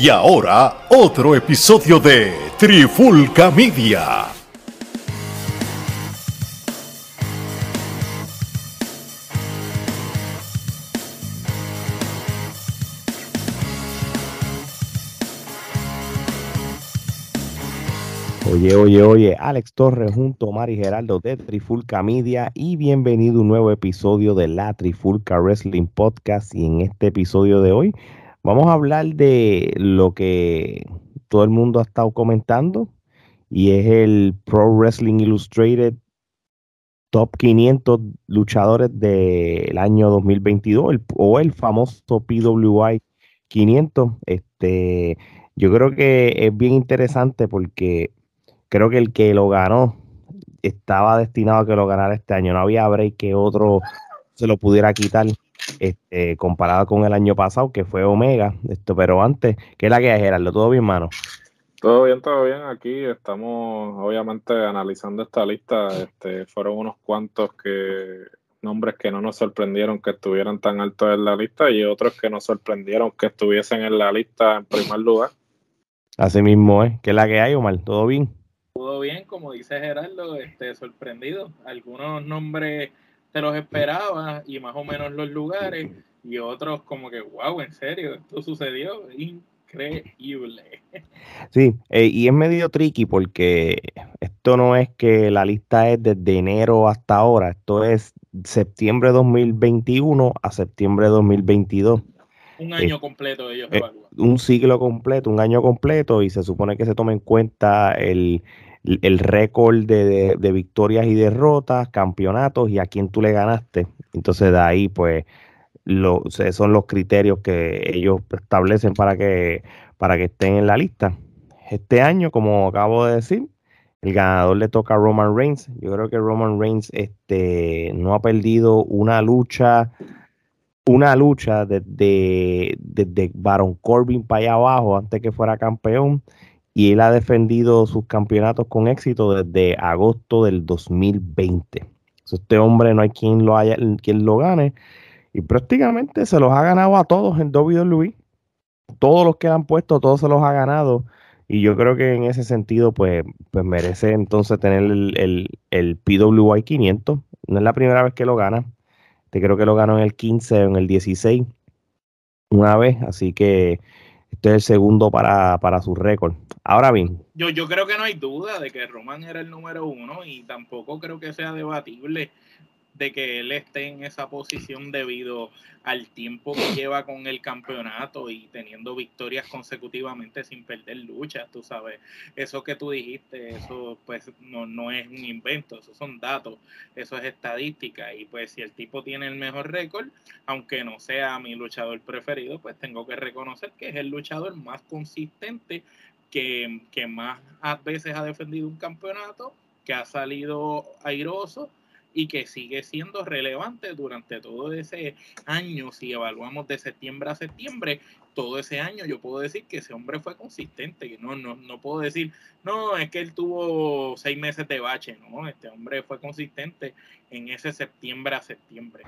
Y ahora, otro episodio de Trifulca Media. Oye, oye, oye, Alex Torres junto a Mari Geraldo de Trifulca Media y bienvenido a un nuevo episodio de la Trifulca Wrestling Podcast y en este episodio de hoy vamos a hablar de lo que todo el mundo ha estado comentando y es el Pro Wrestling Illustrated Top 500 luchadores del año 2022 o el famoso PWI 500. Este, yo creo que es bien interesante porque creo que el que lo ganó estaba destinado a que lo ganara este año. No había break que otro se lo pudiera quitar este, comparado con el año pasado, que fue Omega. Esto, pero antes, ¿qué es la que es, Gerardo? ¿Todo bien, mano? Todo bien, todo bien. Aquí estamos obviamente analizando esta lista. Este, fueron unos cuantos que nombres que no nos sorprendieron que estuvieran tan altos en la lista y otros que nos sorprendieron que estuviesen en la lista en primer lugar. Así mismo es. ¿Qué es la que hay, Omar? ¿Todo bien? Todo bien, como dice Gerardo, este, sorprendido. Algunos nombres te los esperaba y más o menos los lugares y otros como que, wow, en serio, esto sucedió. Increíble. Sí, eh, y es medio tricky porque esto no es que la lista es desde enero hasta ahora, esto es septiembre 2021 a septiembre 2022. Un año completo ellos eh, Un ciclo completo, un año completo, y se supone que se tome en cuenta el, el récord de, victorias y derrotas, campeonatos y a quién tú le ganaste. Entonces de ahí pues lo, son los criterios que ellos establecen para que, para que estén en la lista. Este año, como acabo de decir, el ganador le toca a Roman Reigns. Yo creo que Roman Reigns este, no ha perdido una lucha, una lucha desde, desde Baron Corbin para allá abajo antes que fuera campeón y él ha defendido sus campeonatos con éxito desde agosto del 2020. Este hombre no hay quien lo haya, quien lo gane y prácticamente se los ha ganado a todos en WWE. Todos los que han puesto, todos se los ha ganado. Y yo creo que en ese sentido, pues, pues merece entonces tener el, el, el PWI 500. No es la primera vez que lo gana. Te creo que lo ganó en el 15 o en el 16 una vez. Así que este es el segundo para, para su récord. Ahora bien. Yo, yo creo que no hay duda de que Roman era el número uno y tampoco creo que sea debatible de que él esté en esa posición debido al tiempo que lleva con el campeonato y teniendo victorias consecutivamente sin perder luchas, tú sabes. Eso que tú dijiste, eso pues no, no es un invento, esos son datos, eso es estadística y pues si el tipo tiene el mejor récord, aunque no sea mi luchador preferido, pues tengo que reconocer que es el luchador más consistente que, que más veces ha defendido un campeonato, que ha salido airoso y que sigue siendo relevante durante todo ese año. Si evaluamos de septiembre a septiembre, todo ese año yo puedo decir que ese hombre fue consistente. No, no, no puedo decir, no, es que él tuvo seis meses de bache. No, este hombre fue consistente en ese septiembre a septiembre.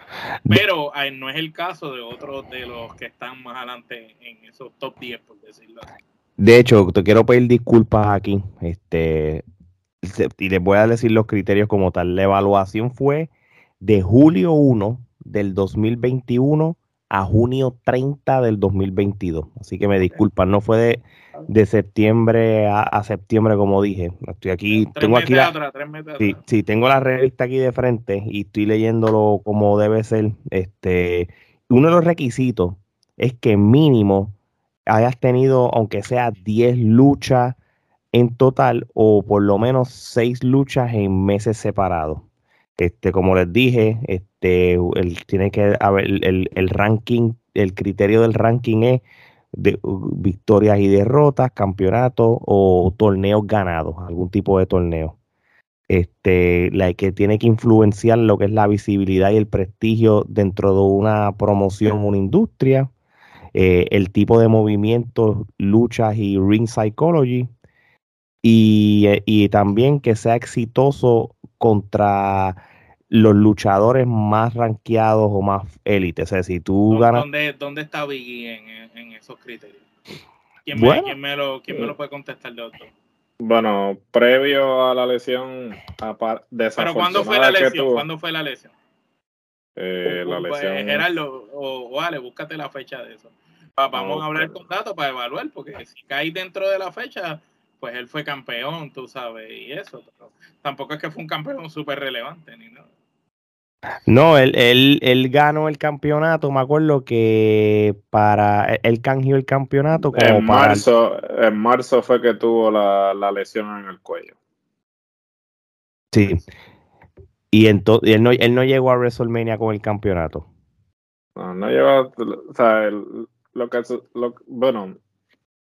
Pero no es el caso de otros de los que están más adelante en esos top 10, por decirlo así. De hecho, te quiero pedir disculpas aquí. Este, y les voy a decir los criterios como tal. La evaluación fue de julio 1 del 2021 a junio 30 del 2022. Así que me disculpan, no fue de, septiembre a, septiembre como dije. Estoy aquí, tengo aquí la, sí, tengo la revista aquí de frente y estoy leyéndolo como debe ser. Este, uno de los requisitos es que mínimo hayas tenido, aunque sea 10 luchas en total o por lo menos seis luchas en meses separados. Este, como les dije, este, el, tiene que haber el, ranking, el criterio del ranking es de victorias y derrotas, campeonatos o torneos ganados, algún tipo de torneo. Este, la que tiene que influenciar lo que es la visibilidad y el prestigio dentro de una promoción, una industria, eh, el tipo de movimientos, luchas y ring psychology, eh, y, también que sea exitoso contra los luchadores más rankeados o más élites. O sea, si tú ganas... ¿Dónde, ¿Dónde, está Biggie en, esos criterios? ¿Quién, Bueno. me, quién me lo, quién me lo puede contestar de otro? Bueno, previo a la lesión apar- Pero ¿cuándo fue la lesión? tuvo, ¿Cuándo fue la lesión? eh, la Pues, lesión Gerardo, o, o Ale, búscate la fecha de eso. Va- vamos No, a hablar pero- con datos para evaluar, porque si cae dentro de la fecha, pues él fue campeón, tú sabes, y eso. pero tampoco es que fue un campeón súper relevante ni nada. No, él, él, él ganó el campeonato, me acuerdo que para él canjeó el campeonato como en para marzo, en marzo fue que tuvo la, la lesión en el cuello. sí. Y entonces él no, él no llegó a WrestleMania con el campeonato. No, no lleva, o sea, el- lo que, lo- bueno,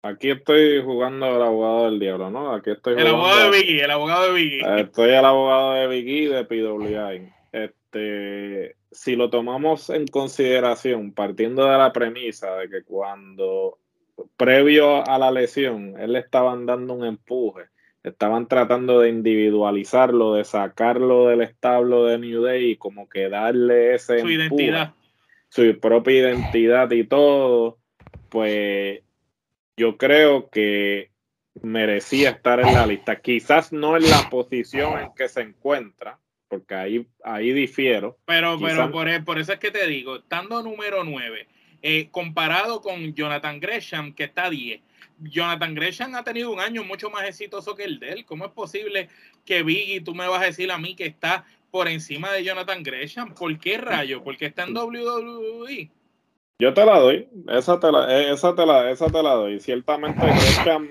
aquí estoy jugando al abogado del diablo, ¿no? Aquí estoy El jugando, abogado de Biggie, el abogado de Biggie. eh, estoy el abogado de Biggie de PWI. Este, si lo tomamos en consideración, partiendo de la premisa de que cuando previo a la lesión, él le estaban dando un empuje, estaban tratando de individualizarlo, de sacarlo del establo de New Day y como que darle ese su empuje identidad. su propia identidad y todo, pues yo creo que merecía estar en la lista. Quizás no en la posición en que se encuentra, porque ahí, ahí difiero. Pero, pero por, e- por eso es que te digo, estando número 9, comparado con Jonathan Gresham, que está 10, Jonathan Gresham ha tenido un año mucho más exitoso que el de él. ¿Cómo es posible que Biggie, tú me vas a decir a mí que está por encima de Jonathan Gresham? ¿Por qué rayo? Porque está en WWE. Yo te la doy, esa te la, eh, esa te la, esa te la doy. Ciertamente Gresham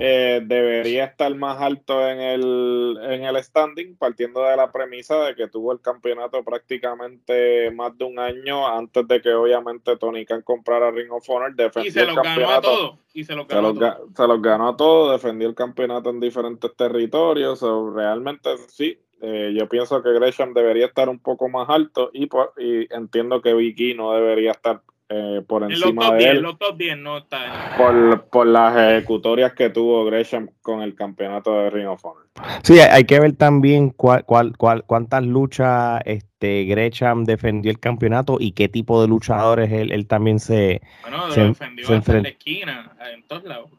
eh, debería estar más alto en el, en el standing, partiendo de la premisa de que tuvo el campeonato prácticamente más de un año antes de que obviamente Tony Khan comprara Ring of Honor, defendió Y se el los ganó a todos. Y se los Se ganó a los, todos. ga- se los ganó a todos, defendió el campeonato en diferentes territorios. so, realmente sí, eh, yo pienso que Gresham debería estar un poco más alto y, y entiendo que Vicky no debería estar eh, por En los encima top de 10, él en los top 10 no está. por, por las ejecutorias que tuvo Gresham con el campeonato de Ring of Honor. Sí, hay, que ver también cuál, cuál, cuál- cuántas luchas este Gresham defendió el campeonato y qué tipo de luchadores él, él también se... Bueno, Se- lo defendió se hasta en la esquina, en todos lados.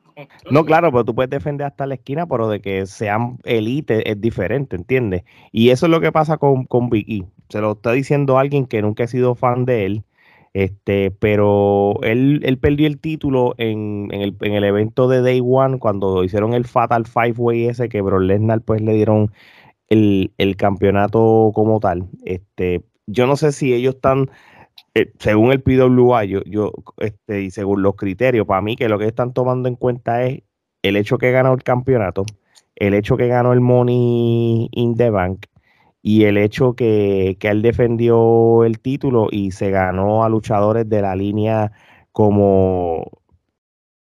No, claro, pero tú puedes defender hasta la esquina, pero de que sean elite es diferente, ¿entiendes? Y eso es lo que pasa con, con Big E. Se lo está diciendo alguien que nunca he sido fan de él, este, pero él, él perdió el título en, en el, en el evento de Day One cuando hicieron el Fatal Five Way ese que Brock Lesnar pues le dieron el, el campeonato como tal. Este, yo no sé si ellos están, eh, según el PWA, yo, yo, este, y según los criterios, para mí que lo que están tomando en cuenta es el hecho que ganó el campeonato, el hecho que ganó el Money in the Bank y el hecho que, que él defendió el título y se ganó a luchadores de la línea como,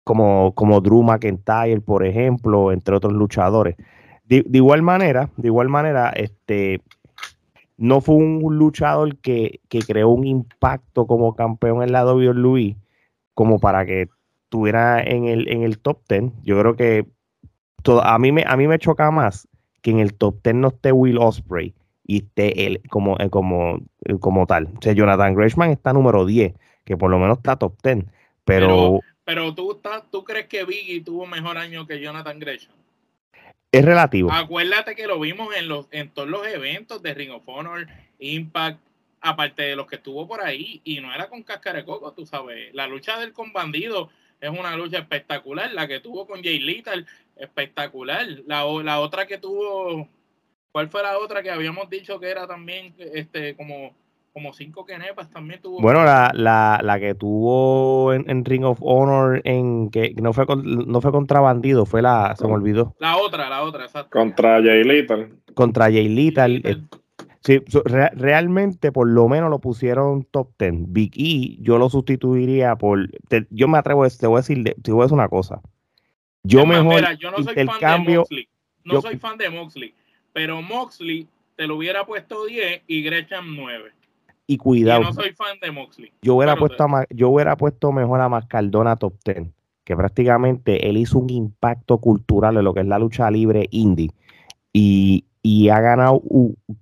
como, como Drew McIntyre, por ejemplo, entre otros luchadores. De, igual manera, de igual manera, este no fue un luchador que, que creó un impacto como campeón en la WWE como para que estuviera en el, en el top 10. Yo creo que todo, a, mí me, a mí me choca más que en el top 10 no esté Will Osprey y esté él como, eh, como, eh, como tal. O sea, Jonathan Gresham está número 10, que por lo menos está top 10. Pero, Pero- Pero tú, estás, tú crees que Biggie tuvo mejor año que Jonathan Gresham. es relativo. Acuérdate que lo vimos en los en todos los eventos de Ring of Honor, Impact, aparte de los que estuvo por ahí, y no era con cáscara de coco, tú sabes. La lucha del con bandido es una lucha espectacular. La que tuvo con Jay Lethal, espectacular. La, la otra que tuvo, ¿cuál fue la otra que habíamos dicho que era también este como, como cinco quenepas? También tuvo. Bueno, la, la, la que tuvo en, en Ring of Honor en que no fue con- no fue contra bandido, fue la, se me olvidó, La otra, la otra, exacto. Contra Jay Little. contra Jay. Lethal. eh, Sí, re- realmente por lo menos lo pusieron top 10. Big E yo lo sustituiría por... te- yo me atrevo a te voy a decir, te voy a decir una cosa. Yo Es mejor mira, yo no soy fan de intercambio... Moxley. No yo- soy fan de Moxley. Pero Moxley te lo hubiera puesto 10 y Gresham 9. Y cuidado, no soy fan de Moxley. yo hubiera Claro, puesto a yo hubiera puesto mejor a Mascardona top 10, que prácticamente él hizo un impacto cultural en lo que es la lucha libre indie. Y, y ha ganado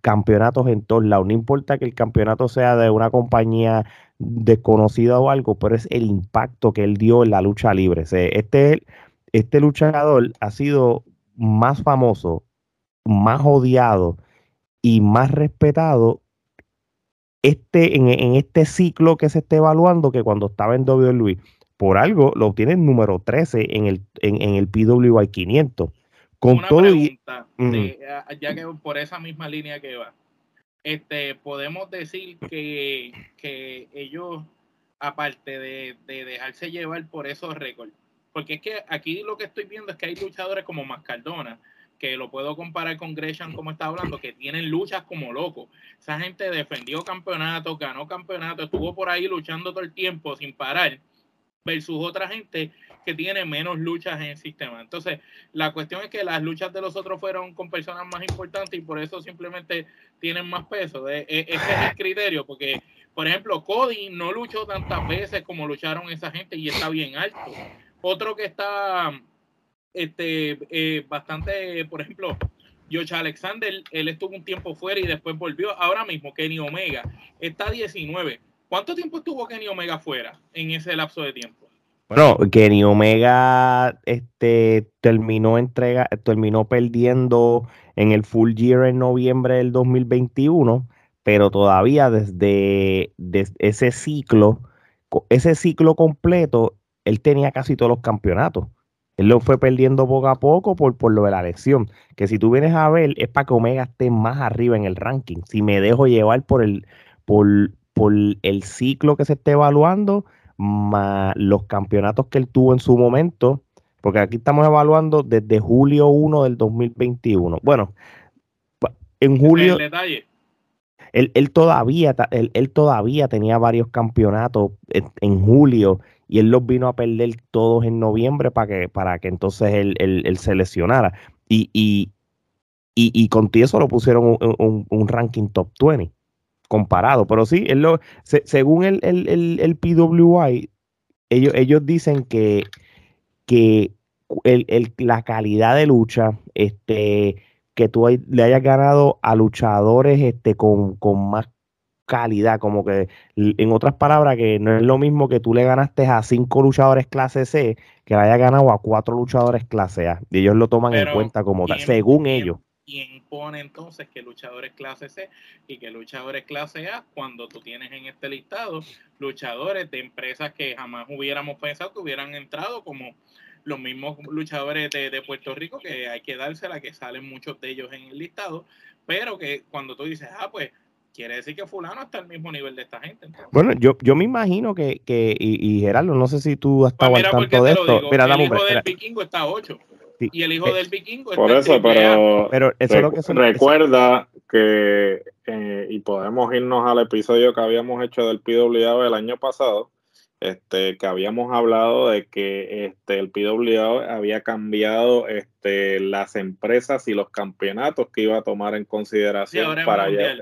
campeonatos en todos lados. No importa que el campeonato sea de una compañía desconocido o algo, pero es el impacto que él dio en la lucha libre. Este, este luchador ha sido más famoso, más odiado y más respetado este, en, este ciclo que se está evaluando que cuando estaba en WWE. Por algo lo obtiene el número 13 en el, en, el PWI 500. Con Una pregunta, ya que por esa misma línea que va, este, podemos decir que, ellos, aparte de, dejarse llevar por esos récords, porque es que aquí lo que estoy viendo es que hay luchadores como Mascardona, que lo puedo comparar con Gresham como está hablando, que tienen luchas como locos. Esa gente defendió campeonato, ganó campeonato, estuvo por ahí luchando todo el tiempo sin parar, versus otra gente que tiene menos luchas en el sistema. Entonces, la cuestión es que las luchas de los otros fueron con personas más importantes y por eso simplemente tienen más peso. E, e, ese es el criterio, porque, por ejemplo, Cody no luchó tantas veces como lucharon esa gente y está bien alto. Otro que está este, eh, bastante, por ejemplo, Josh Alexander, él estuvo un tiempo fuera y después volvió. Ahora mismo, Kenny Omega está 19. ¿Cuánto tiempo estuvo Kenny Omega fuera en ese lapso de tiempo? Bueno, Kenny Omega este, terminó, entrega, terminó perdiendo en el full year en noviembre del 2021, pero todavía desde, desde ese ciclo, ese ciclo completo, él tenía casi todos los campeonatos. Él lo fue perdiendo poco a poco por, por lo de la lesión. Que si tú vienes a ver, es para que Omega esté más arriba en el ranking. Si me dejo llevar por el, por, por el ciclo que se esté evaluando, más los campeonatos que él tuvo en su momento, porque aquí estamos evaluando desde julio 1 del 2021. Bueno, en julio... Él, él, todavía, él, todavía tenía varios campeonatos en, julio y él los vino a perder todos en noviembre para que, para que entonces él, él, se lesionara. Y, y, y, con eso lo pusieron un, ranking top 20 comparado. Pero sí, lo, según el, el, PWI, ellos, ellos dicen que, que el, la calidad de lucha, este, que tú le hayas ganado a luchadores este, con, más calidad, como que en otras palabras, que no es lo mismo que tú le ganaste a cinco luchadores clase C que le hayas ganado a cuatro luchadores clase A. Y ellos lo toman en cuenta como tal, según ellos quién pone entonces que luchadores clase C y que luchadores clase A cuando tú tienes en este listado luchadores de empresas que jamás hubiéramos pensado que hubieran entrado como los mismos luchadores de, Puerto Rico que hay que dársela que salen muchos de ellos en el listado pero que cuando tú dices ah pues quiere decir que fulano está al mismo nivel de esta gente. Bueno, yo, yo me imagino que, que y, Gerardo, no sé si tú has pues estado al tanto de esto. mira, el hijo del vikingo está a 8. Y el hijo eh, del vikingo. Por eso, pero, pero eso es lo que recuerda que, eh, y podemos irnos al episodio que habíamos hecho del PWA el año pasado, este, que habíamos hablado de que este, el PWA había cambiado este, las empresas y los campeonatos que iba a tomar en consideración para allá.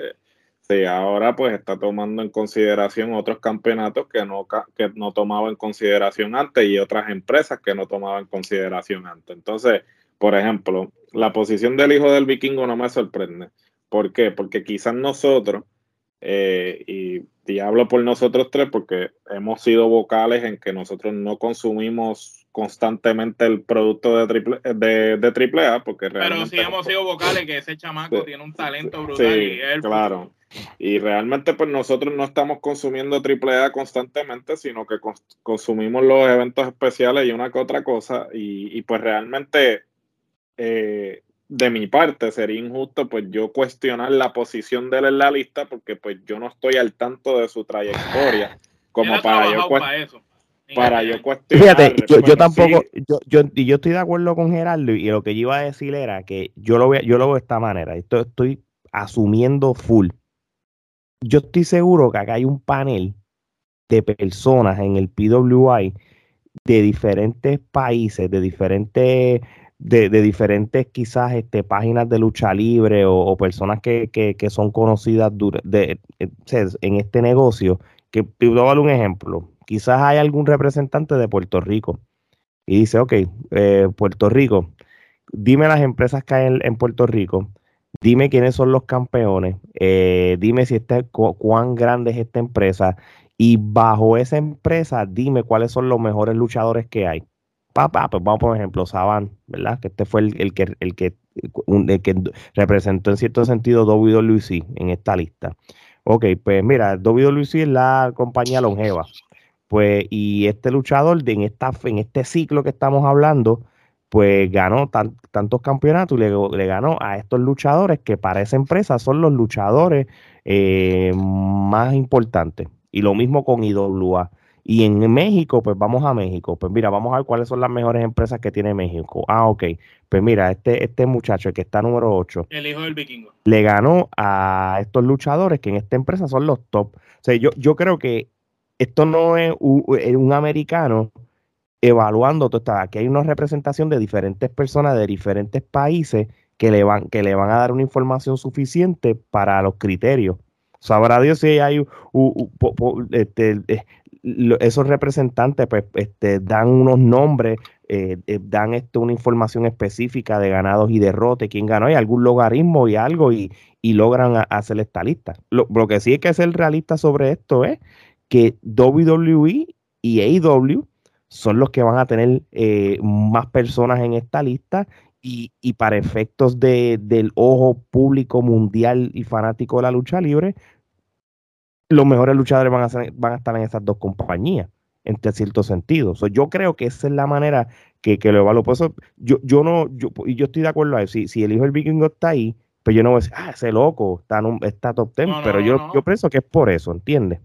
Sí, ahora pues está tomando en consideración otros campeonatos que no, que no tomaba en consideración antes y otras empresas que no tomaban en consideración antes. Entonces, por ejemplo, la posición del hijo del vikingo no me sorprende. ¿Por qué? Porque quizás nosotros, eh, y, y, hablo por nosotros tres porque hemos sido vocales en que nosotros no consumimos constantemente el producto de triple, de, de triple A, porque realmente... Pero sí hemos sido vocales que ese chamaco tiene un talento brutal. Sí, y él, claro. Y realmente pues nosotros no estamos consumiendo triple A constantemente, sino que consumimos los eventos especiales y una que otra cosa. Y, y pues realmente eh, de mi parte sería injusto pues yo cuestionar la posición de él en la lista porque pues yo no estoy al tanto de su trayectoria como para yo, para yo cuestionar. Fíjate, yo, yo tampoco, yo, yo, y yo estoy de acuerdo con Gerardo y lo que yo iba a decir era que yo lo, yo lo veo de esta manera, esto estoy asumiendo full. Yo estoy seguro que acá hay un panel de personas en el PWI de diferentes países, de diferentes de, diferentes quizás este, páginas de lucha libre o, personas que, que, son conocidas de, eh, en este negocio, que te voy a dar un ejemplo. Quizás hay algún representante de Puerto Rico y dice, ok, eh, Puerto Rico, dime las empresas que hay en, Puerto Rico, dime quiénes son los campeones, eh, dime si este, cuán grande es esta empresa Y bajo esa empresa, dime cuáles son los mejores luchadores que hay. Papá, pues vamos por ejemplo, Saban, ¿verdad? Que este fue el, que, el, que, el que representó en cierto sentido WWC en esta lista. Ok, pues mira, WWC es la compañía longeva. Pues, y este luchador de en, esta, en este ciclo que estamos hablando, pues ganó tantos campeonatos y le, ganó a estos luchadores que para esa empresa son los luchadores eh, más importantes. Y lo mismo con IWA. Y en México, pues vamos a México. Pues mira, vamos a ver cuáles son las mejores empresas que tiene México. Ah, ok. Pues mira, este, este muchacho, que está número 8. El hijo del vikingo. Le ganó a estos luchadores que en esta empresa son los top. O sea, yo, yo creo que esto no es un, americano evaluando todo esto. Aquí hay una representación de diferentes personas de diferentes países que le van, que le van a dar una información suficiente para los criterios. Sabrá Dios si hay este, eh, esos representantes pues, este, dan unos nombres, eh, eh, dan esto, una información específica de ganados y derrotes, quién ganó, hay algún logaritmo y algo, y, logran hacer esta lista. Lo, lo, que sí hay que ser realista sobre esto es que WWE y AEW son los que van a tener eh, más personas en esta lista y, para efectos de, del ojo público mundial y fanático de la lucha libre, los mejores luchadores van a, van a estar en esas dos compañías, en cierto sentido. yo creo que esa es la manera que, que lo evalúo. Por eso yo, yo no, yo, y yo estoy de acuerdo ahí. Si, si el hijo del vikingo está ahí, pues yo no voy a decir, ah, ese loco está, está top ten, pero yo, yo pienso que es por eso, ¿entiendes?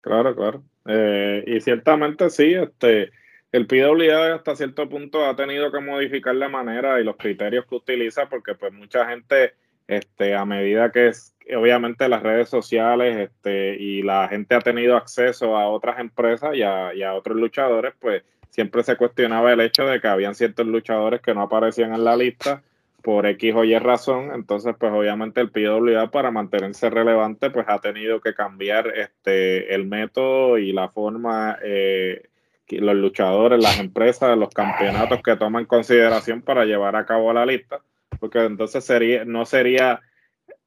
Claro, claro. Eh, y ciertamente sí, este, el PWA hasta cierto punto ha tenido que modificar la manera y los criterios que utiliza porque pues mucha gente, este, a medida que es, obviamente las redes sociales este, y la gente ha tenido acceso a otras empresas y a, y a otros luchadores, pues siempre se cuestionaba el hecho de que habían ciertos luchadores que no aparecían en la lista por X o Y razón, entonces pues obviamente el PWA para mantenerse relevante pues ha tenido que cambiar este el método y la forma eh, los luchadores, las empresas, los campeonatos que toman consideración para llevar a cabo la lista, porque entonces sería no sería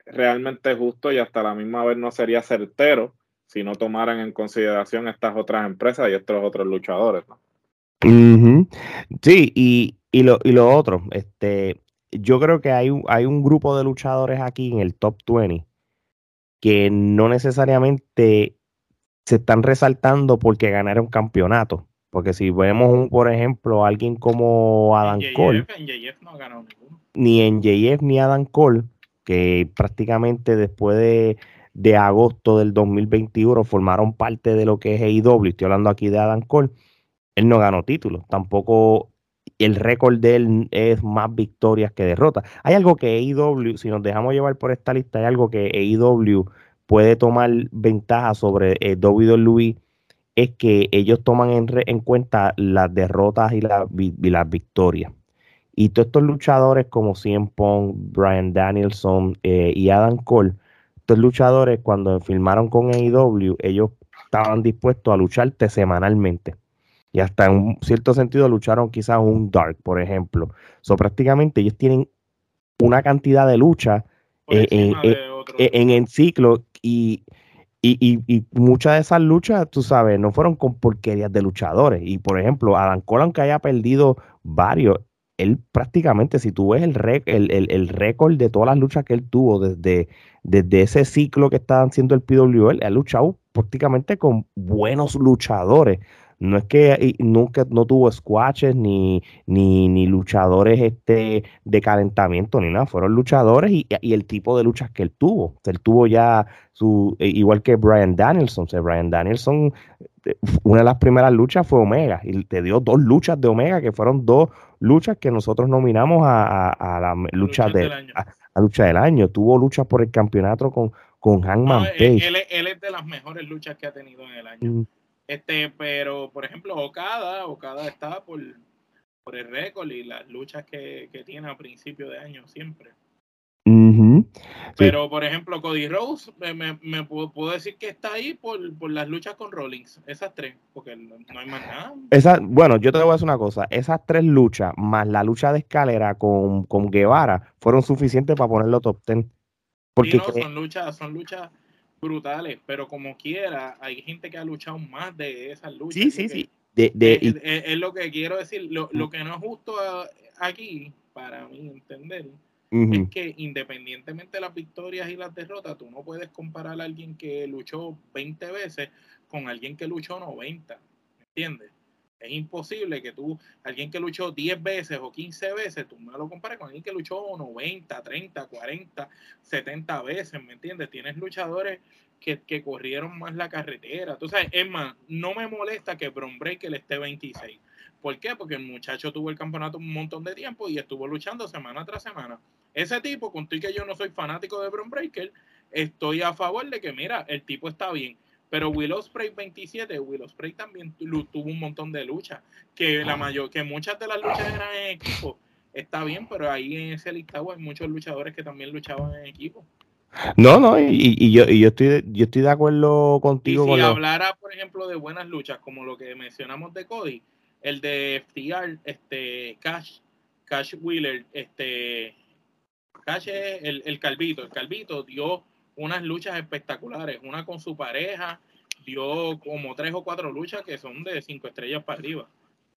realmente justo y hasta la misma vez no sería certero si no tomaran en consideración estas otras empresas y estos otros luchadores. Sí, y, y, lo, y lo otro, este, yo creo que hay, hay un grupo de luchadores aquí en el top 20 que no necesariamente se están resaltando porque ganaron campeonato. Porque si vemos, por ejemplo, alguien como Adam Cole, ni en JF ni Adam Cole, que prácticamente después de, de agosto del 2021 formaron parte de lo que es AEW, estoy hablando aquí de Adam Cole, él no ganó títulos, tampoco el récord de él es más victorias que derrotas. Hay algo que AEW, si nos dejamos llevar por esta lista, hay algo que AEW puede tomar ventaja sobre eh, WWE, es que ellos toman en, cuenta las derrotas y, las victorias. Y todos estos luchadores como CM Punk, Brian Danielson eh, y Adam Cole, estos luchadores cuando firmaron con AEW, ellos estaban dispuestos a lucharte semanalmente y hasta en un cierto sentido lucharon quizás un Dark, por ejemplo. So, prácticamente ellos tienen una cantidad de lucha eh, en, el ciclo y, y, muchas de esas luchas, tú sabes, no fueron con porquerías de luchadores. Y por ejemplo, Adam Cole, aunque haya perdido varios, él prácticamente, si tú ves el, el, récord de todas las luchas que él tuvo desde, desde ese ciclo que estaban haciendo el PWL, ha luchado prácticamente con buenos luchadores. No es que nunca no tuvo squashes ni, ni, luchadores este, de calentamiento ni nada. Fueron luchadores y, el tipo de luchas que él tuvo. él tuvo ya su, e, igual que Brian Danielson. O Brian Danielson, eh, una de las primeras luchas fue Omega y te dio dos luchas de Omega que fueron dos luchas que nosotros nominamos a, la lucha, de, del año. A, lucha del año. Tuvo luchas por el campeonato con, con Hangman Page. Él, es de las mejores luchas que ha tenido en el año. Mm. Este, pero, por ejemplo, Okada, Okada está por, por el récord y las luchas que, tiene a principio de año siempre. Pero, por ejemplo, Cody Rose, me, puedo, decir que está ahí por, las luchas con Rollins, esas tres, porque no, hay más nada. Esa, bueno, yo te voy a decir una cosa, esas tres luchas, más la lucha de escalera con, Guevara, fueron suficientes para ponerlo top ten. Porque son luchas, son luchas brutales, pero como quiera, hay gente que ha luchado más de esas luchas. Sí, sí, sí. De, de, es, es, es, lo que quiero decir. Lo, lo que no es justo aquí, para mí entender, uh -huh. es que independientemente de las victorias y las derrotas, tú no puedes comparar a alguien que luchó 20 veces con alguien que luchó 90. ¿Me entiendes? Es imposible que tú, alguien que luchó 10 veces o 15 veces, tú me lo compares con alguien que luchó 90, 30, 40, 70 veces, ¿me entiendes? Tienes luchadores que, que corrieron más la carretera. Sabes, es más, no me molesta que Bron Breaker esté 26. ¿Por qué? Porque el muchacho tuvo el campeonato un montón de tiempo y estuvo luchando semana tras semana. Ese tipo, con que yo no soy fanático de Bron Breaker, estoy a favor de que, mira, el tipo está bien pero Will Ospreay 27, Will Ospreay también tuvo un montón de luchas, que la mayor, que muchas de las luchas eran en equipo. Está bien, pero ahí en ese listado hay muchos luchadores que también luchaban en equipo. No, no, y, y, yo, y yo, estoy, yo estoy de acuerdo contigo. Y si con hablara, lo... por ejemplo, de buenas luchas, como lo que mencionamos de Cody, el de FTR, este, Cash, Cash Wheeler, este, Cash es el, el Calvito, el Calvito dio unas luchas espectaculares, una con su pareja, dio como tres o cuatro luchas que son de cinco estrellas para arriba.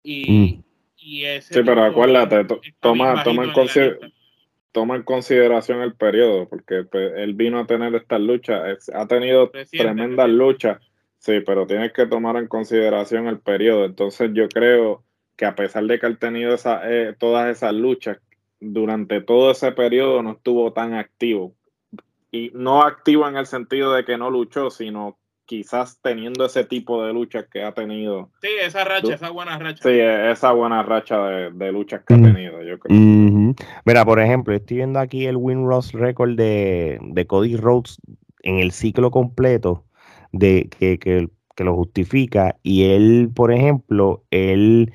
Y, mm. y ese sí, pero acuérdate, to, toma, toma, en consider toma en consideración el periodo, porque pues, él vino a tener estas luchas, ha tenido Reciente, tremendas luchas, sí, pero tienes que tomar en consideración el periodo. Entonces yo creo que a pesar de que él ha tenido esa, eh, todas esas luchas, durante todo ese periodo no estuvo tan activo y no activo en el sentido de que no luchó, sino quizás teniendo ese tipo de luchas que ha tenido. Sí, esa racha, esa buena racha. Sí, esa buena racha de, de luchas que mm. ha tenido, yo creo. Mm -hmm. Mira, por ejemplo, estoy viendo aquí el win-loss record de, de, Cody Rhodes en el ciclo completo de que, que, que, lo justifica. Y él, por ejemplo, él,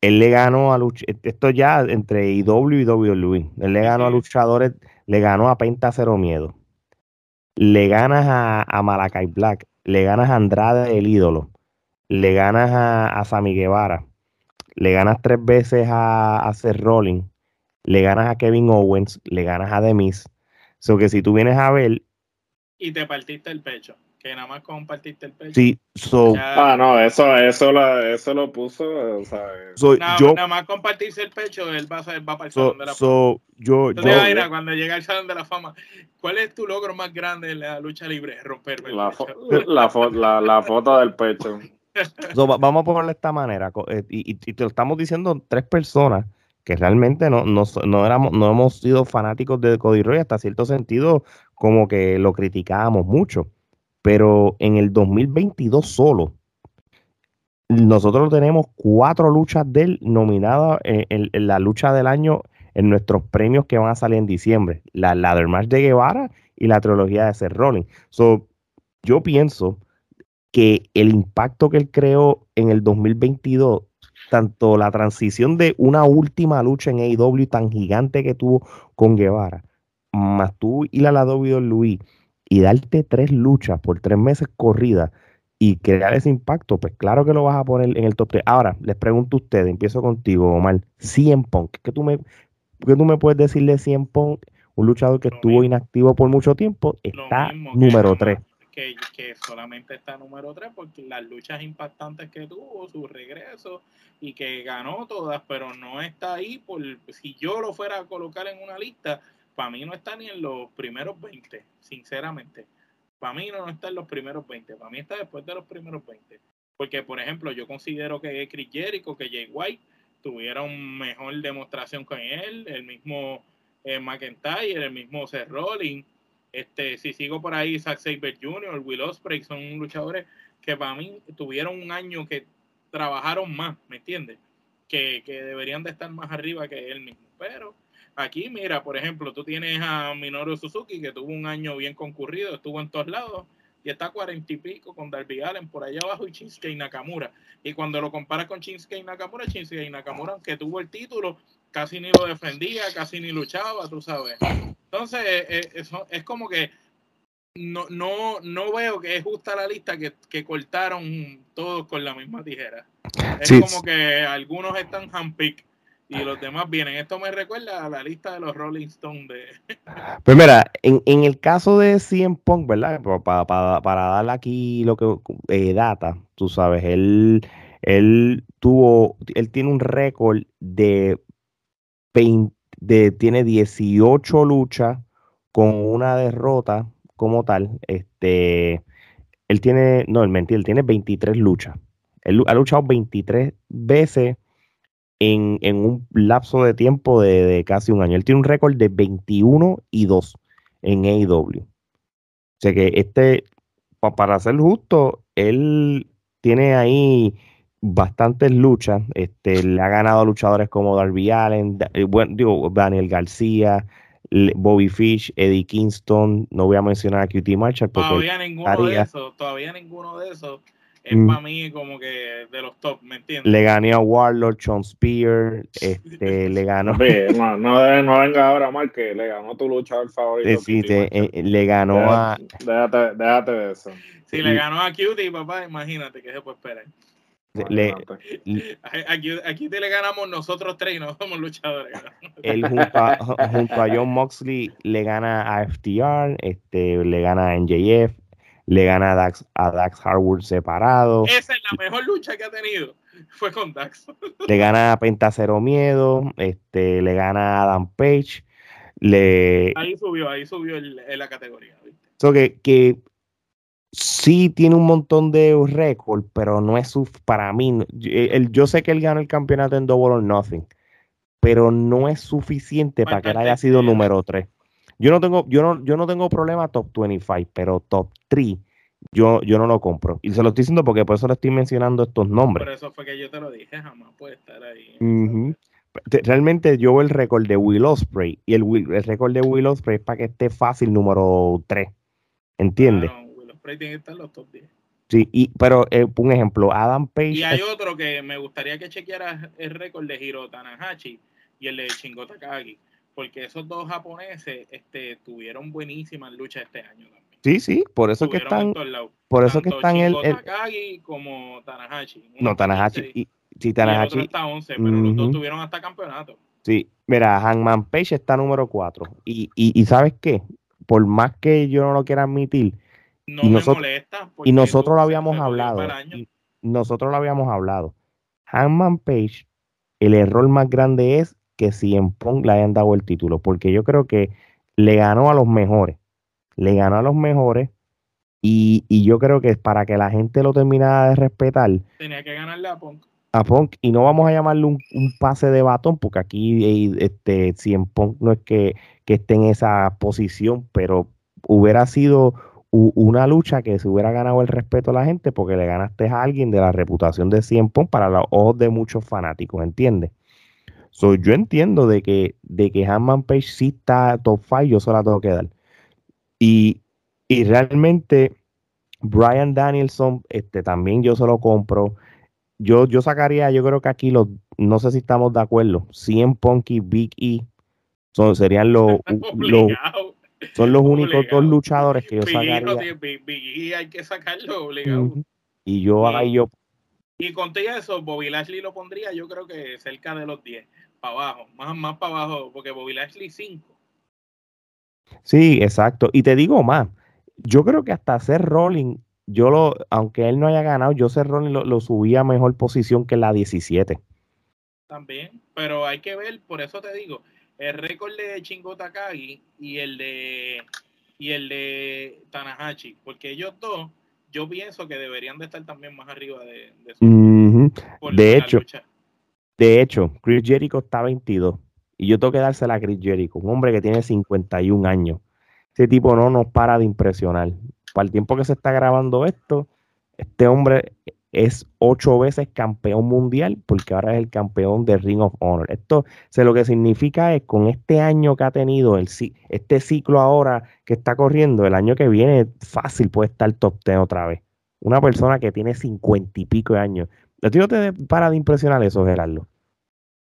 él le ganó a luchadores, esto ya entre IW y WWE, él le ganó a luchadores, le ganó a Penta Cero Miedo le ganas a, a Malakai Black, le ganas a Andrade el ídolo, le ganas a, a Sammy Guevara, le ganas tres veces a, a Seth Rollins, le ganas a Kevin Owens, le ganas a Demis. So que si tú vienes a ver. Y te partiste el pecho. Que nada más compartiste el pecho. Sí, so, ya... Ah, no, eso, eso, la, eso lo puso. O sea, so, nada, yo, nada más compartirse el pecho, él va, a, va para el so, salón de la so, fama. Yo, Entonces, yo, Aira, cuando llega al salón de la fama, ¿cuál es tu logro más grande en la lucha libre? Romperme el la, pecho. fo la, fo la, la, foto del pecho. So, vamos a ponerlo de esta manera, y, y, y, te lo estamos diciendo tres personas que realmente no, no, no, éramos, no hemos sido fanáticos de Cody Roy, hasta cierto sentido como que lo criticábamos mucho, pero en el 2022 solo, nosotros tenemos cuatro luchas de él nominadas en, en, la lucha del año en nuestros premios que van a salir en diciembre, la Ladder de Guevara y la trilogía de Seth Rollins. So, yo pienso que el impacto que él creó en el 2022, tanto la transición de una última lucha en AEW tan gigante que tuvo con Guevara, más tú y la, la WWE, y darte tres luchas por tres meses corridas y crear ese impacto, pues claro que lo vas a poner en el top 3. Ahora, les pregunto a ustedes, empiezo contigo, Omar, 100 Punk, ¿qué tú me, qué tú me puedes decir de 100 Punk? Un luchador que Lo estuvo mismo. inactivo por mucho tiempo, está número jamás- 3. Que, que solamente está número 3 porque las luchas impactantes que tuvo, su regreso y que ganó todas, pero no está ahí por si yo lo fuera a colocar en una lista, para mí no está ni en los primeros 20, sinceramente. Para mí no está en los primeros 20, para mí está después de los primeros 20. Porque, por ejemplo, yo considero que Chris Jericho, que Jay White tuvieron mejor demostración con él, el mismo eh, McIntyre, el mismo Seth Rollins. Este, si sigo por ahí, Zack Saber Jr., Will Ospreay, son luchadores que para mí tuvieron un año que trabajaron más, ¿me entiendes? Que, que deberían de estar más arriba que él mismo. Pero aquí, mira, por ejemplo, tú tienes a Minoru Suzuki, que tuvo un año bien concurrido, estuvo en todos lados, y está a cuarenta y pico con Darby Allen por allá abajo y Shinsuke Nakamura. Y cuando lo comparas con Shinsuke Nakamura, Shinsuke Nakamura, aunque tuvo el título, casi ni lo defendía, casi ni luchaba, tú sabes. Entonces, eh, eso, es como que no, no, no veo que es justa la lista que, que cortaron todos con la misma tijera. Es Sí. como que algunos están handpick y los demás vienen. Esto me recuerda a la lista de los Rolling Stones de... Pues mira, en, en el caso de CM Punk, ¿verdad? Para, para, para darle aquí lo que eh, data, tú sabes, él, él tuvo, él tiene un récord de, 20 de tiene 18 luchas con una derrota como tal. Este, él tiene, no, mentí, él tiene 23 luchas. Él ha luchado 23 veces en, un lapso de tiempo de, casi un año. Él tiene un récord de 21 y 2 en AEW. O sea que este, para ser justo, él tiene ahí bastantes luchas. Este, le ha ganado a luchadores como Darby Allen, eh, digo, Daniel García, Bobby Fish, Eddie Kingston. No voy a mencionar a QT Marshall. todavía ninguno de esos, todavía ninguno de esos es mm. para mí como que de los top, ¿me entiendes? Le gané a Warlord, Sean Spear, este, le ganó. no, no, no, venga ahora mal que le ganó tu luchador favorito. Sí, eh, le ganó a. Déjate, déjate de eso. Si le ganó a Cutie, papá, imagínate que se puede esperar. Le, aquí, aquí te le ganamos nosotros tres y no somos luchadores. Él junto a, junto a John Moxley le gana a FTR, este, le gana a NJF, le gana a Dax, a Dax Harwood separado. Esa es la mejor lucha que ha tenido. Fue con Dax. Le gana a Penta Cero Miedo, este, le gana a Adam Page. Le... Ahí subió, ahí subió en la categoría. So que, que sí tiene un montón de récords, pero no es su, para mí. El, yo sé que él ganó el campeonato en Double or Nothing, pero no es suficiente para que él haya sido número 3. Yo no tengo, yo no, yo no tengo problema top 25, pero top 3 yo, yo no lo compro. Y se lo estoy diciendo porque por eso le estoy mencionando estos nombres. Por eso fue que yo te lo dije, jamás puede estar ahí. Realmente yo veo el récord de Will Osprey y el, el récord de Will Osprey es para que esté fácil número 3. ¿Entiendes? Will Osprey tiene que estar en los top 10. Sí, y, pero eh, un ejemplo, Adam Page. Y hay otro que me gustaría que chequeara el récord de Hiro Tanahashi y el de Shingo Takagi porque esos dos japoneses este, tuvieron buenísimas luchas este año también. Sí, sí, por eso que están. Por eso que están el, el. Takagi como Tanahashi. No, Tanahashi. Y, sí, Tanahashi. Y está 11, pero los dos tuvieron hasta campeonato. Sí, mira, Hangman Page está número 4. Y, y, y ¿sabes qué? Por más que yo no lo quiera admitir. No me nosotros, molesta. Y nosotros lo habíamos hablado. nosotros lo habíamos hablado. Hangman Page, el error más grande es que si en Punk le hayan dado el título, porque yo creo que le ganó a los mejores, le ganó a los mejores y, yo creo que para que la gente lo terminara de respetar, tenía que ganarle a Punk. A Punk, y no vamos a llamarle un, pase de batón, porque aquí este, en Punk no es que, que esté en esa posición, pero hubiera sido una lucha que se hubiera ganado el respeto a la gente porque le ganaste a alguien de la reputación de 100 Punk para los ojos de muchos fanáticos, ¿entiendes? So, yo entiendo de que, de que Hanman Page sí está top 5, yo solo la tengo que dar. Y, realmente Brian Danielson, este, también yo se lo compro. Yo, yo sacaría, yo creo que aquí los, no sé si estamos de acuerdo, 100 Punky, Big E, son, serían los, son los únicos dos luchadores que yo sacaría. Big, E hay que sacarlo obligado. Y yo ahí yo y con todo eso, Bobby Lashley lo pondría yo creo que cerca de los 10, para abajo, más, más para abajo, porque Bobby Lashley 5. Sí, exacto. Y te digo más, yo creo que hasta hacer Rolling, yo lo, aunque él no haya ganado, yo ser Rolling lo, lo subía a mejor posición que la 17. También, pero hay que ver, por eso te digo, el récord de Chingo Takagi y el de y el de Tanahashi, porque ellos dos yo pienso que deberían de estar también más arriba de, de De hecho, de hecho, Chris Jericho está 22 y yo tengo que dársela a Chris Jericho, un hombre que tiene 51 años. Ese tipo no nos para de impresionar. Para el tiempo que se está grabando esto, este hombre es ocho veces campeón mundial porque ahora es el campeón de Ring of Honor. Esto se lo que significa es con este año que ha tenido, el, este ciclo ahora que está corriendo, el año que viene fácil puede estar top ten otra vez. Una persona que tiene cincuenta y pico de años. ¿A ti no te para de impresionar eso, Gerardo?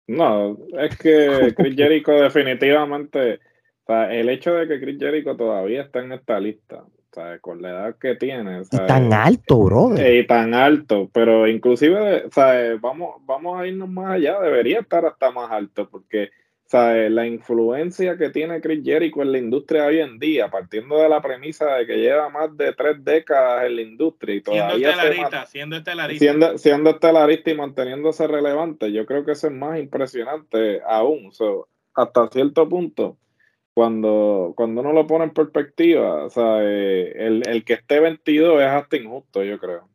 No, es que Chris Jericho definitivamente, el hecho de que Chris Jericho todavía está en esta lista, ¿sabes? Con la edad que tiene. Y tan alto, brother. Y tan alto, pero inclusive, ¿sabes? Vamos, vamos a irnos más allá, debería estar hasta más alto, porque ¿sabes? la influencia que tiene Chris Jericho en la industria hoy en día, partiendo de la premisa de que lleva más de tres décadas en la industria y todavía siendo estelarista, siendo estelarista. Siendo, siendo estelarista y manteniéndose relevante, yo creo que eso es más impresionante aún. hasta cierto punto, cuando, cuando uno lo pone en perspectiva, o sea, el, el, que esté 22 es hasta injusto, yo creo.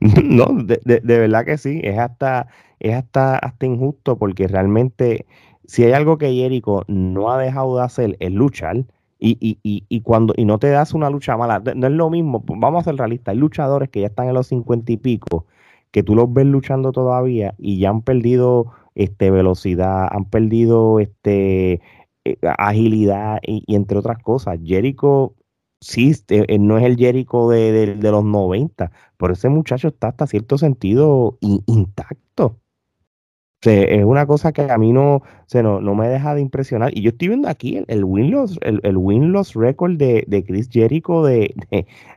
No, de, de, de verdad que sí, es hasta, es hasta, hasta injusto porque realmente si hay algo que Jericho no ha dejado de hacer es luchar. Y, y, y, y, cuando y no te das una lucha mala, no es lo mismo, vamos a ser realistas, hay luchadores que ya están en los cincuenta y pico, que tú los ves luchando todavía y ya han perdido este velocidad, han perdido este eh, agilidad y, entre otras cosas. Jericho este, eh, no es el Jericho de, los 90, pero ese muchacho está hasta cierto sentido intacto es una cosa que a mí no, se no, no, me deja de impresionar. Y yo estoy viendo aquí el, el win-loss el, el win record de, de, Chris Jericho de,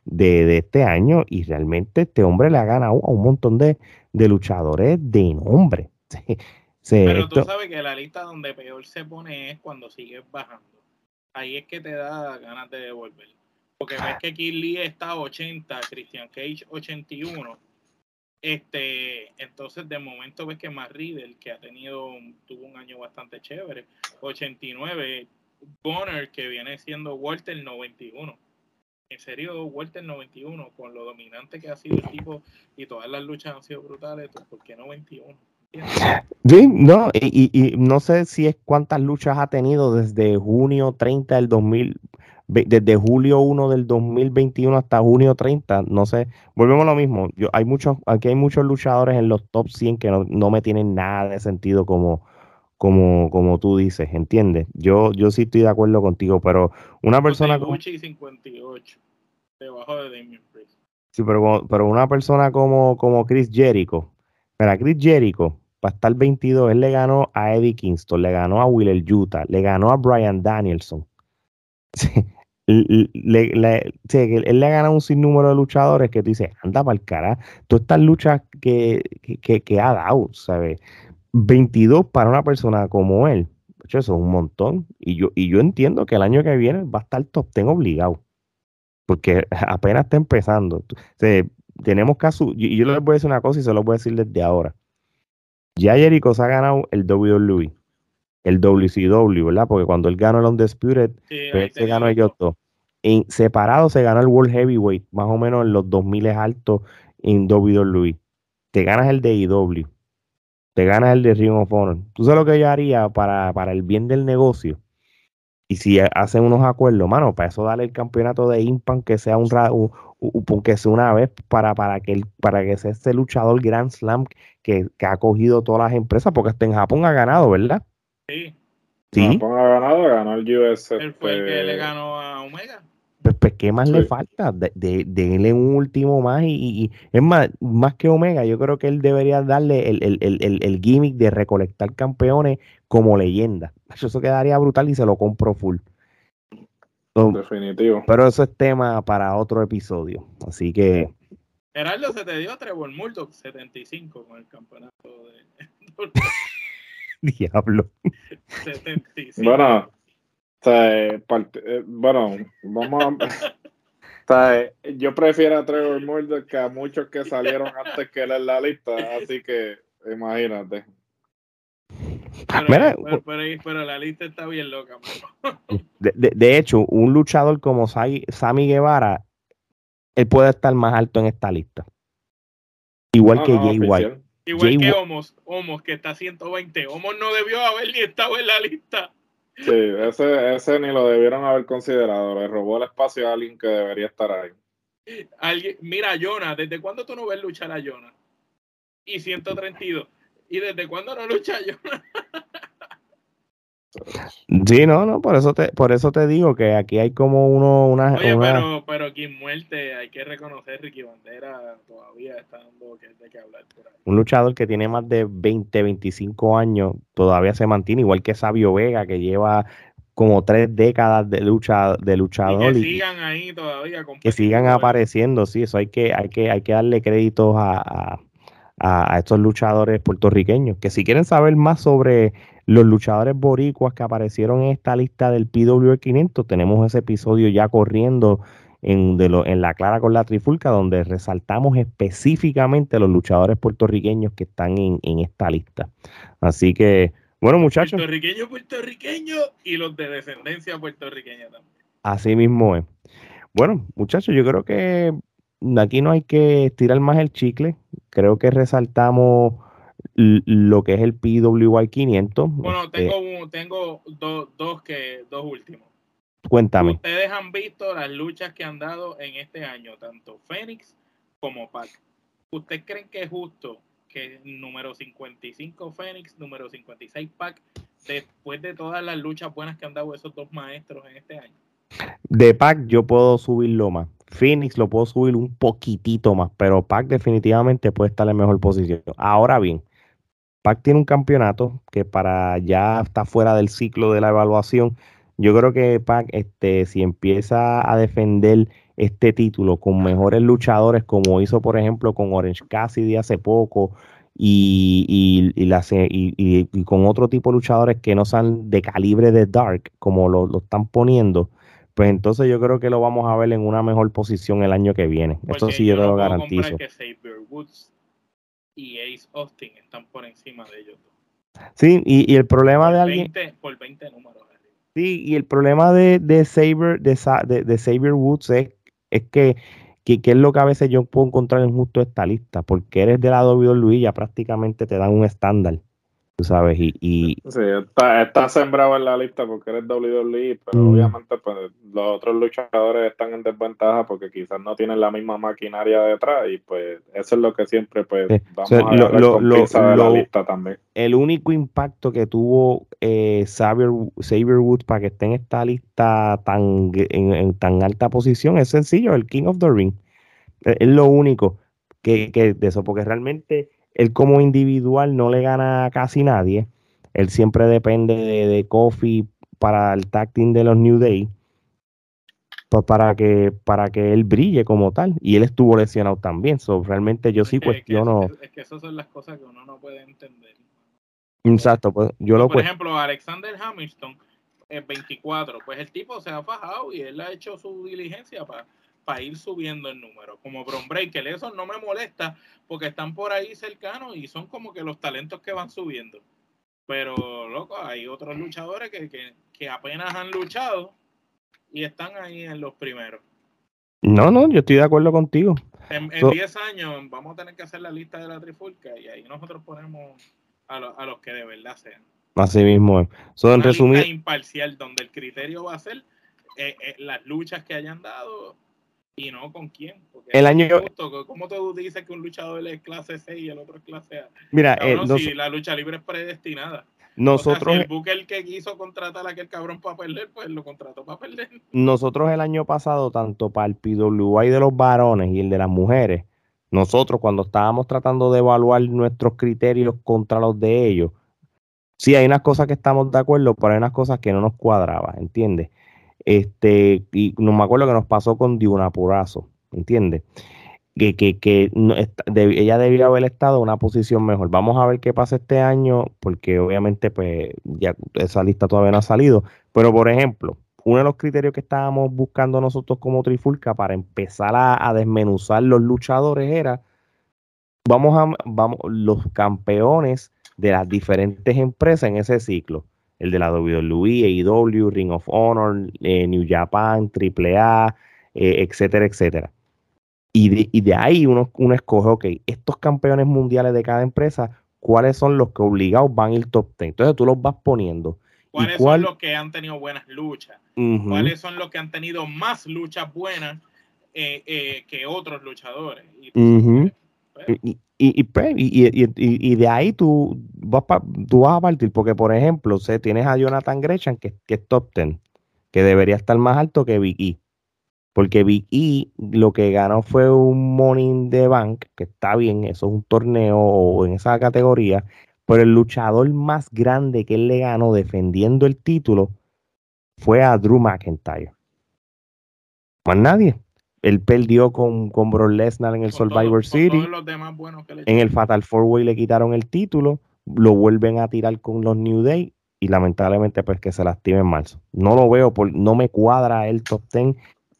de, de, este año y realmente este hombre le ha ganado a un montón de, luchadores de nombre. Pero tú sabes que la lista donde peor se pone es cuando sigues bajando. Ahí es que te da ganas de devolver. Porque ves que Kid Lee está 80, Christian Cage 81 este, entonces de momento ves que Matt Riddle, que ha tenido, tuvo un año bastante chévere, 89, Bonner, que viene siendo Walter 91. En serio, Walter 91, con lo dominante que ha sido el tipo y todas las luchas han sido brutales, ¿por qué 91? Sí, no, y, y, no sé si es cuántas luchas ha tenido desde junio 30 del 2000, desde julio 1 del 2021 hasta junio 30, no sé, volvemos a lo mismo. Yo, hay muchos, aquí hay muchos luchadores en los top 100 que no, me tienen nada de sentido como, como, como tú dices, ¿entiendes? Yo, yo sí estoy de acuerdo contigo, pero una persona como... 58, debajo de Damien Priest. Sí, pero, pero una persona como, como Chris Jericho, para Chris Jericho, para estar 22, él le ganó a Eddie Kingston, le ganó a Willer Utah, le ganó a Brian Danielson. le, él le ha ganado un sinnúmero de luchadores que tú dices, anda para el cara, todas estas luchas que, que, ha dado, ¿sabes? 22 para una persona como él, eso es un montón. Y yo, y yo entiendo que el año que viene va a estar top 10 obligado, porque apenas está empezando. tenemos caso, y yo les voy a decir una cosa y se lo voy a decir desde ahora. Ya Jericho se ha ganado el WWE el WCW, ¿verdad? Porque cuando él ganó el Undisputed, pues se ganó el Yoto. En separado se ganó el World Heavyweight, más o menos en los 2000 altos en WWE. Te ganas el de IW, te ganas el de Ring of Honor. ¿Tú sabes lo que yo haría para, para el bien del negocio? Y si hacen unos acuerdos, mano, para eso darle el campeonato de Impan que sea un, que sea una vez para, para que el, para que sea ese luchador Grand Slam que, que ha cogido todas las empresas, porque hasta en Japón ha ganado, ¿verdad? Sí. Sí. ha ganado, ganó el US. Él fue el que le ganó a Omega. Pues, pues ¿qué más le falta? De, de, un último más y, es más, más que Omega, yo creo que él debería darle el, gimmick de recolectar campeones como leyenda. Eso quedaría brutal y se lo compro full. Definitivo. Pero eso es tema para otro episodio. Así que. Gerardo se te dio a Trevor Murdoch 75 con el campeonato de. Diablo. Bueno, eh, bueno, vamos a. yo prefiero a Trevor Murdoch que a muchos que salieron antes que él en la lista, así que imagínate. Pero, la lista está bien loca. De, de, hecho, un luchador como Sammy Guevara, él puede estar más alto en esta lista. Igual que Jay White. Igual que Homos, Homos, que está a 120. Homos no debió haber ni estado en la lista. Sí, ese, ese ni lo debieron haber considerado. Le robó el espacio a alguien que debería estar ahí. Alguien, mira, Jonah, ¿desde cuándo tú no ves luchar a Jonah? Y 132. ¿Y desde cuándo no lucha Jonah? Sí, no, no, por eso te, por eso te digo que aquí hay como uno, una. Oye, pero, pero aquí en muerte hay que reconocer Ricky Bandera todavía está dando que, de qué hablar por ahí. Un luchador que tiene más de 20, 25 años todavía se mantiene, igual que Sabio Vega, que lleva como tres décadas de lucha de luchador y que sigan ahí todavía que sigan apareciendo sí eso hay que hay que hay que darle créditos a, a, estos luchadores puertorriqueños que si quieren saber más sobre los luchadores boricuas que aparecieron en esta lista del PW 500 tenemos ese episodio ya corriendo en, de lo, en la clara con la trifulca donde resaltamos específicamente los luchadores puertorriqueños que están en, en esta lista así que bueno, muchachos. Puertorriqueño, puertorriqueño y los de descendencia puertorriqueña también. Así mismo es. Bueno, muchachos, yo creo que aquí no hay que estirar más el chicle. Creo que resaltamos lo que es el PWI 500. Bueno, este tengo, tengo dos, que, dos últimos. Cuéntame. Ustedes han visto las luchas que han dado en este año, tanto Fénix como Pac. ¿Ustedes creen que es justo que número 55 Fénix, número 56 Pac, después de todas las luchas buenas que han dado esos dos maestros en este año. De Pac yo puedo subirlo más. Phoenix lo puedo subir un poquitito más, pero Pac definitivamente puede estar en mejor posición. Ahora bien, Pac tiene un campeonato que para ya está fuera del ciclo de la evaluación. Yo creo que Pac, este, si empieza a defender este título con mejores luchadores, como hizo por ejemplo con Orange Cassidy hace poco, y, y, y, y, con otro tipo de luchadores que no sean de calibre de Dark, como lo, están poniendo, pues entonces yo creo que lo vamos a ver en una mejor posición el año que viene. Esto sí yo, te lo garantizo. Que Woods y Ace Austin están por encima de ellos. Sí, y, el problema de alguien... por 20 números. Sí, y el problema de, de Saber, de, de, de Woods es es que, que, es lo que a veces yo puedo encontrar en justo esta lista, porque eres de la WWE ya prácticamente te dan un estándar tú sabes, y... y... Sí, está, está, sembrado en la lista porque eres WWE, pero mm. obviamente pues los otros luchadores están en desventaja porque quizás no tienen la misma maquinaria detrás y pues eso es lo que siempre pues vamos a lo, de la lista también. El único impacto que tuvo eh, Xavier, Woods para que esté en esta lista tan, en, tan alta posición es sencillo, el King of the Ring. Es, lo único que, que de eso, porque realmente él como individual no le gana a casi nadie. Él siempre depende de, de Kofi para el tag de los New Day. Pues para que, para que él brille como tal. Y él estuvo lesionado también. So, realmente yo sí cuestiono. Es que, esas son las cosas que uno no puede entender. Exacto, pues yo lo Por ejemplo, Alexander Hamilton, el 24, pues el tipo se ha fajado y él ha hecho su diligencia para para ir subiendo el número. Como Bron Breaker, eso no me molesta porque están por ahí cercanos y son como que los talentos que van subiendo. Pero, loco, hay otros luchadores que, apenas han luchado y están ahí en los primeros. No, no, yo estoy de acuerdo contigo. En 10 años vamos a tener que hacer la lista de la trifulca y ahí nosotros ponemos a, los que de verdad sean. Así mismo es. en resumir... imparcial donde el criterio va a ser eh, eh, las luchas que hayan dado y no con quién. el año ¿Cómo tú dices que un luchador es clase C y el otro es clase A? Mira, eh, si la lucha libre es predestinada. Nosotros, o el Booker que quiso contratar a aquel cabrón para perder, pues lo contrató para perder. Nosotros el año pasado, tanto para el PWI de los varones y el de las mujeres, nosotros cuando estábamos tratando de evaluar nuestros criterios contra los de ellos, sí hay unas cosas que estamos de acuerdo, pero hay unas cosas que no nos cuadraban, ¿entiendes? Este, y no me acuerdo que nos pasó con Purazo, ¿entiendes? Que, que, que ella debía haber estado en una posición mejor. Vamos a ver qué pasa este año, porque obviamente, pues, ya esa lista todavía no ha salido. Pero, por ejemplo, uno de los criterios que estábamos buscando nosotros como Trifulca para empezar a, desmenuzar los luchadores era vamos a vamos los campeones de las diferentes empresas en ese ciclo el de la WWE, AEW, Ring of Honor, eh, New Japan, AAA, eh, etcétera, etcétera. Y de, ahí uno, uno escoge, ok, estos campeones mundiales de cada empresa, ¿cuáles son los que obligados van a ir top 10? Entonces tú los vas poniendo. ¿Cuáles son los que han tenido buenas luchas? ¿Cuáles son los que han tenido más luchas buenas eh, que otros luchadores? Y, y, y, y, de ahí tú vas, tú vas a partir, porque por ejemplo, sé, tienes a Jonathan Gresham, que, que, es top 10, que debería estar más alto que Big E. Porque Big E lo que ganó fue un Money the Bank, que está bien, eso es un torneo en esa categoría, pero el luchador más grande que él le ganó defendiendo el título fue a Drew McIntyre. Más nadie. Él perdió con, con Brock Lesnar en el Survivor City. en el Fatal Four Way le quitaron el título, lo vuelven a tirar con los New Day y lamentablemente pues que se lastime en marzo. No lo veo, por, no me cuadra el top 10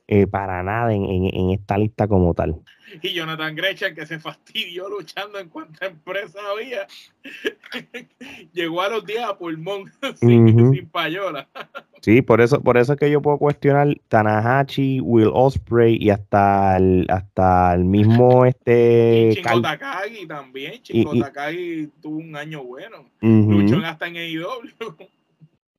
eh, para nada en, en, esta lista como tal. Y Jonathan Gresham, que se fastidió luchando en cuanta empresa había, llegó a los días a pulmón sin, payola. sí, por eso, por eso es que yo puedo cuestionar Tanahashi, Will Osprey y hasta el, hasta el mismo este. Y Chico Takagi también. Chico Takagi tuvo un año bueno. Luchó hasta en AEW.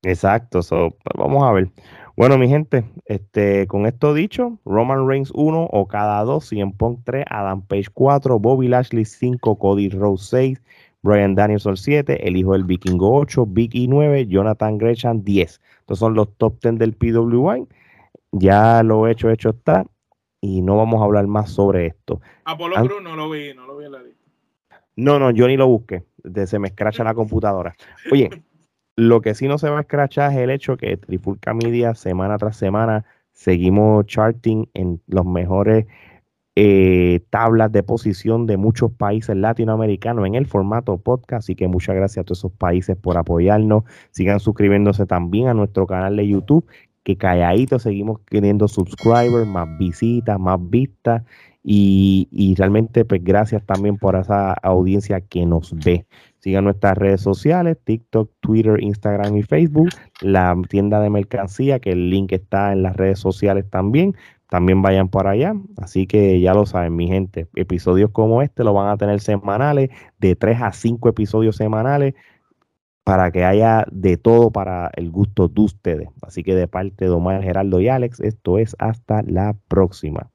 Exacto, so, vamos a ver. Bueno, mi gente, este, con esto dicho, Roman Reigns 1, Okada 2, CM Punk 3, Adam Page 4, Bobby Lashley 5, Cody Rose 6, Brian Danielson 7, el hijo del Vikingo 8, Vicky 9, Jonathan Gresham 10. Estos son los top 10 del PWI. Ya lo hecho, hecho está. Y no vamos a hablar más sobre esto. Apolo Cruz no lo vi, no lo vi en la lista. No, no, yo ni lo busqué. Se me escracha la computadora. Oye, lo que sí no se va a escrachar es el hecho que Trifulca Media semana tras semana seguimos charting en los mejores eh, tablas de posición de muchos países latinoamericanos en el formato podcast. Así que muchas gracias a todos esos países por apoyarnos. Sigan suscribiéndose también a nuestro canal de YouTube, que calladito seguimos teniendo subscribers, más visitas, más vistas. Y, y realmente, pues gracias también por esa audiencia que nos ve. Sigan nuestras redes sociales, TikTok, Twitter, Instagram y Facebook. La tienda de mercancía, que el link está en las redes sociales también. También vayan por allá. Así que ya lo saben, mi gente. Episodios como este lo van a tener semanales, de 3 a 5 episodios semanales, para que haya de todo para el gusto de ustedes. Así que de parte de Omar, Geraldo y Alex, esto es hasta la próxima.